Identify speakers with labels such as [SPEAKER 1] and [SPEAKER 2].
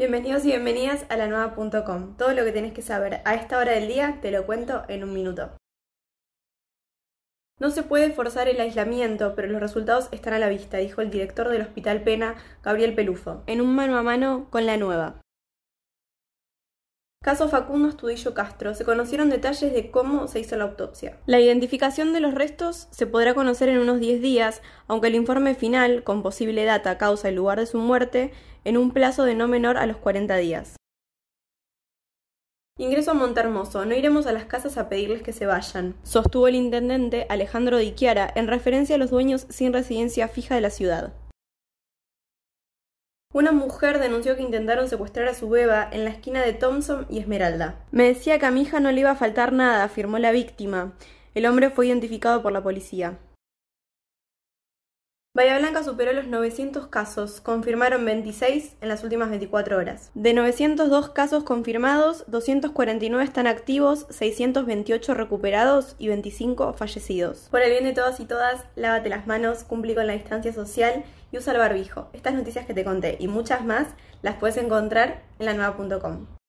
[SPEAKER 1] Bienvenidos y bienvenidas a la nueva.com. Todo lo que tenés que saber a esta hora del día te lo cuento en un minuto. No se puede forzar el aislamiento, pero los resultados están a la vista, dijo el director del Hospital Pena, Gabriel Pelufo, en un mano a mano con la nueva. Caso Facundo Estudillo Castro. Se conocieron detalles de cómo se hizo la autopsia. La identificación de los restos se podrá conocer en unos 10 días, aunque el informe final, con posible data, causa y lugar de su muerte, en un plazo de no menor a los 40 días. Ingreso a Montermoso. No iremos a las casas a pedirles que se vayan, sostuvo el intendente Alejandro Diquiara en referencia a los dueños sin residencia fija de la ciudad. Una mujer denunció que intentaron secuestrar a su beba en la esquina de Thompson y Esmeralda. Me decía que a mi hija no le iba a faltar nada, afirmó la víctima. El hombre fue identificado por la policía. Bahía Blanca superó los 900 casos, confirmaron 26 en las últimas 24 horas. De 902 casos confirmados, 249 están activos, 628 recuperados y 25 fallecidos. Por el bien de todas y todas, lávate las manos, cumplí con la distancia social y usa el barbijo. Estas noticias que te conté y muchas más las puedes encontrar en la nueva.com.